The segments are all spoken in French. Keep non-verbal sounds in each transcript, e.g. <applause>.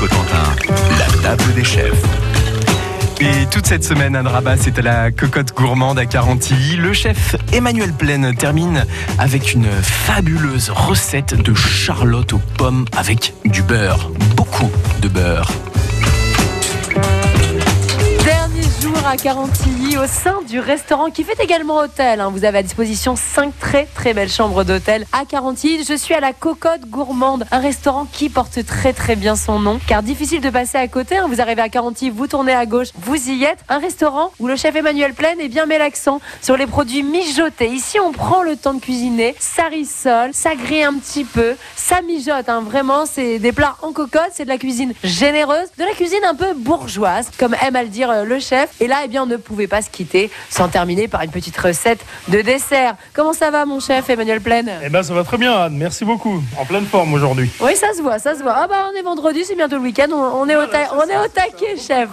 La table des chefs. Et toute cette semaine, Anne Rabat, c'est à la cocotte gourmande à Carantilly. Le chef Emmanuel Plaine termine avec une fabuleuse recette de charlotte aux pommes avec du beurre. Beaucoup de beurre. À Carantilly au sein du restaurant qui fait également hôtel. Hein. Vous avez à disposition cinq très très belles chambres d'hôtel à Carantilly. Je suis à la Cocotte Gourmande, un restaurant qui porte très très bien son nom car difficile de passer à côté. Hein. Vous arrivez à Carantilly, vous tournez à gauche, vous y êtes. Un restaurant où le chef Emmanuel Plaine est bien met l'accent sur les produits mijotés. Ici, on prend le temps de cuisiner, ça rissole, ça grille un petit peu, ça mijote. Hein. Vraiment, c'est des plats en cocotte, c'est de la cuisine généreuse, de la cuisine un peu bourgeoise, comme aime à le dire euh, le chef. Là, eh bien, on ne pouvait pas se quitter sans terminer par une petite recette de dessert. Comment ça va, mon chef Emmanuel Plaine Eh ben, ça va très bien, Anne. Merci beaucoup. En pleine forme aujourd'hui. Oui, ça se voit, ça se voit. Ah bah, on est vendredi, c'est bientôt le week-end. On, est au on est au taquet, chef.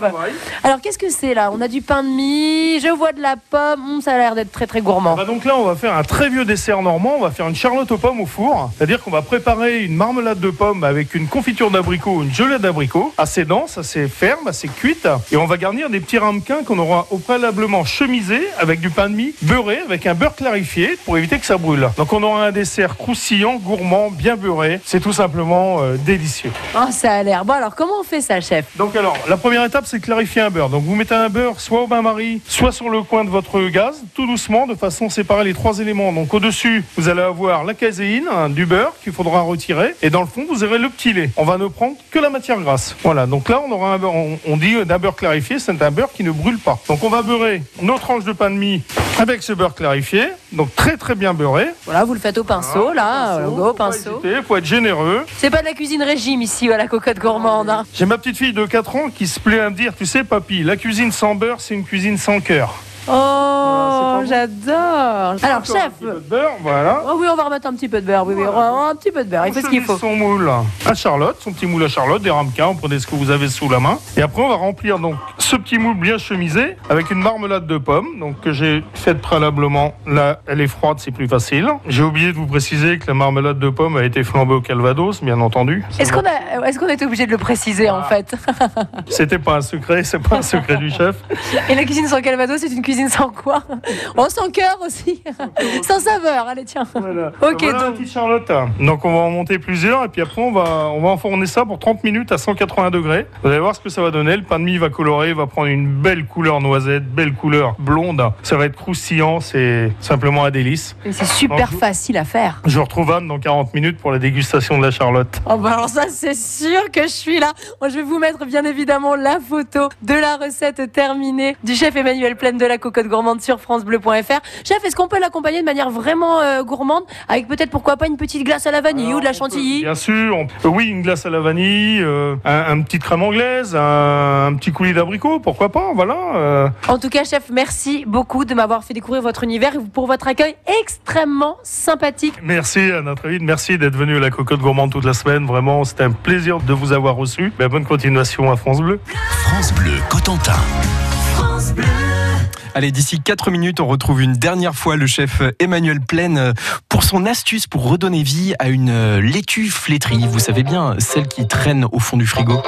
Alors, qu'est-ce que c'est là? On a du pain de mie, je vois de la pomme. Hum, ça a l'air d'être très très gourmand. Bah, donc là, on va faire un très vieux dessert normand. On va faire une charlotte aux pommes au four. C'est-à-dire qu'on va préparer une marmelade de pommes avec une confiture d'abricot, une gelée d'abricot, assez dense, assez ferme, assez cuite. Et on va garnir des petits ramequins qu'on aura au préalablement chemisé avec du pain de mie beurré avec un beurre clarifié pour éviter que ça brûle. Donc on aura un dessert croustillant, gourmand, bien beurré. C'est tout simplement euh, délicieux. Oh, ça a l'air. Bon alors comment on fait ça, chef? Donc alors la première étape c'est clarifier un beurre. Donc vous mettez un beurre soit au bain-marie, soit sur le coin de votre gaz, tout doucement, de façon à séparer les trois éléments. Donc au-dessus vous allez avoir la caséine, hein, du beurre qu'il faudra retirer, et dans le fond vous aurez le petit lait. On va ne prendre que la matière grasse. Voilà. Donc là on aura un beurre, on, dit d'un beurre clarifié, c'est un beurre qui ne brûle pas. Donc on va beurrer nos tranches de pain de mie avec ce beurre clarifié, donc très très bien beurré. Voilà, vous le faites au pinceau, là, au pinceau. Il faut être généreux. C'est pas de la cuisine régime ici à la cocotte gourmande. Hein. J'ai ma petite fille de 4 ans qui se plaît à me dire, tu sais papy, la cuisine sans beurre, c'est une cuisine sans cœur. Oh, j'adore. Alors, chef. Un petit peu de beurre, voilà. Oh oui, on va remettre un petit peu de beurre. Oui, oui, un petit peu de beurre. Il fait ce qu'il faut. Son moule à Charlotte, son petit moule à Charlotte, des ramequins. Vous prenez ce que vous avez sous la main. Et après, on va remplir donc ce petit moule bien chemisé avec une marmelade de pommes, donc que j'ai faite préalablement. Là, elle est froide, c'est plus facile. J'ai oublié de vous préciser que la marmelade de pommes a été flambée au Calvados, bien entendu. Est-ce qu'on a, est-ce qu'on était obligé de le préciser en fait? C'était pas un secret, c'est pas un secret du chef. Et la cuisine sans Calvados, c'est une cuisine sans quoi Oh, sans cœur aussi. sans saveur. Allez, tiens. Ok, donc. Charlotte. Donc, on va en monter plusieurs et puis après, on va, on va enfourner ça pour 30 minutes à 180 degrés. Vous allez voir ce que ça va donner. Le pain de mie va colorer, va prendre une belle couleur noisette, belle couleur blonde. Ça va être croustillant. C'est simplement un délice. Et c'est super facile à faire. Je retrouve Anne dans 40 minutes pour la dégustation de la Charlotte. Oh, bah alors, ça, c'est sûr que je suis là. Moi, je vais vous mettre bien évidemment la photo de la recette terminée du chef Emmanuel Pleine de la cocotte gourmande sur francebleu.fr. Chef, est-ce qu'on peut l'accompagner de manière vraiment euh, gourmande avec peut-être pourquoi pas une petite glace à la vanille ou de la chantilly? Bien sûr, oui, une glace à la vanille, euh, un, petite crème anglaise, un, petit coulis d'abricot, pourquoi pas, voilà. Euh. En tout cas, chef, merci beaucoup de m'avoir fait découvrir votre univers et pour votre accueil extrêmement sympathique. Merci à notre vite, merci d'être venu à la cocotte gourmande toute la semaine. Vraiment, c'était un plaisir de vous avoir reçu. Ben, bonne continuation à France Bleu. France Bleu Cotentin. France Bleu. Allez, d'ici 4 minutes, on retrouve une dernière fois le chef Emmanuel Plaine pour son astuce pour redonner vie à une laitue flétrie. Vous savez bien, celle qui traîne au fond du frigo.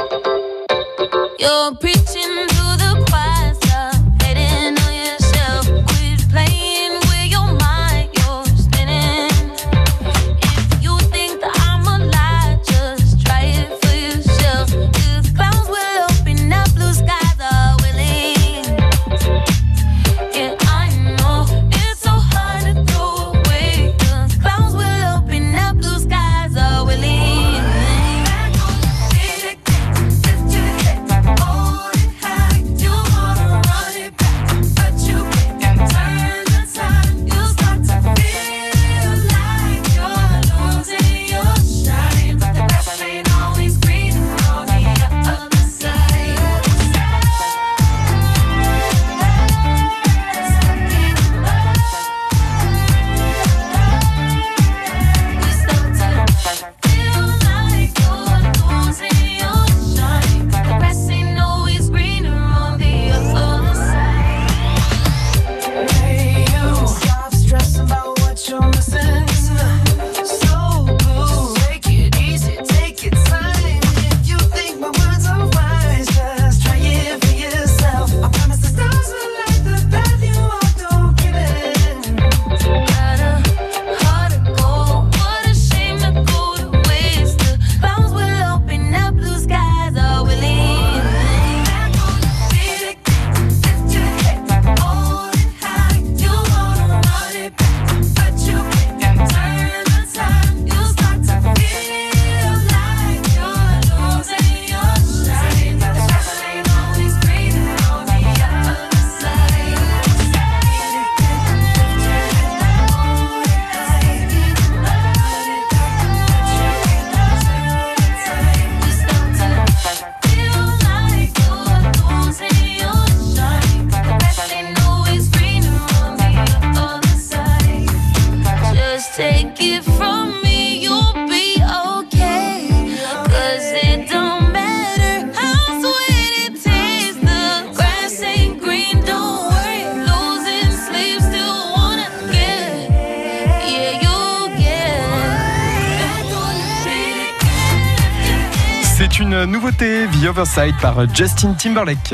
Une nouveauté, The Overside par Justin Timberlake.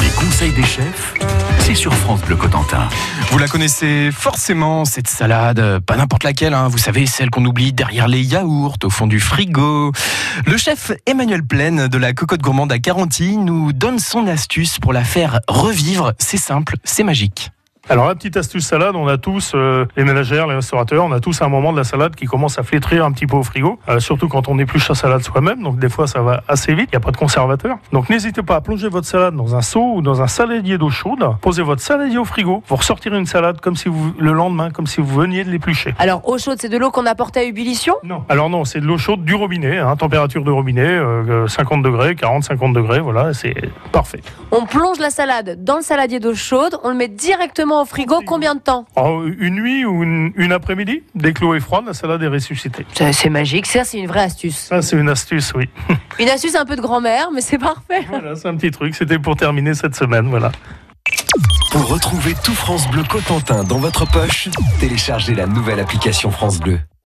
Les conseils des chefs, c'est sur France Bleu Cotentin. Vous la connaissez forcément, cette salade, pas n'importe laquelle, hein. vous savez, celle qu'on oublie derrière les yaourts, au fond du frigo. Le chef Emmanuel Plaine de la Cocotte Gourmande à Caranti nous donne son astuce pour la faire revivre. C'est simple, c'est magique. Alors la petite astuce salade, on a tous, euh, les ménagères, les restaurateurs, on a tous un moment de la salade qui commence à flétrir un petit peu au frigo, euh, surtout quand on épluche sa salade soi-même, donc des fois ça va assez vite, il n'y a pas de conservateur. Donc n'hésitez pas à plonger votre salade dans un seau ou dans un saladier d'eau chaude, posez votre saladier au frigo, vous ressortirez une salade comme si vous, le lendemain, comme si vous veniez de l'éplucher. Alors eau chaude, c'est de l'eau qu'on apporte à ébullition? Non. Alors non, c'est de l'eau chaude du robinet, hein, température de robinet, euh, 50 degrés, 40, 50 degrés, voilà, c'est parfait. On plonge la salade dans le saladier d'eau chaude, on le met directement au frigo, combien de temps Oh, une nuit ou une, une après-midi, dès que l'eau est froide, la salade est ressuscitée. C'est magique, ça c'est une vraie astuce. Ça, c'est une astuce, oui. <laughs> Une astuce un peu de grand-mère, mais c'est parfait. voilà, c'est un petit truc. C'était pour terminer cette semaine, voilà. Pour retrouver tout France Bleu Cotentin dans votre poche, téléchargez la nouvelle application France Bleu.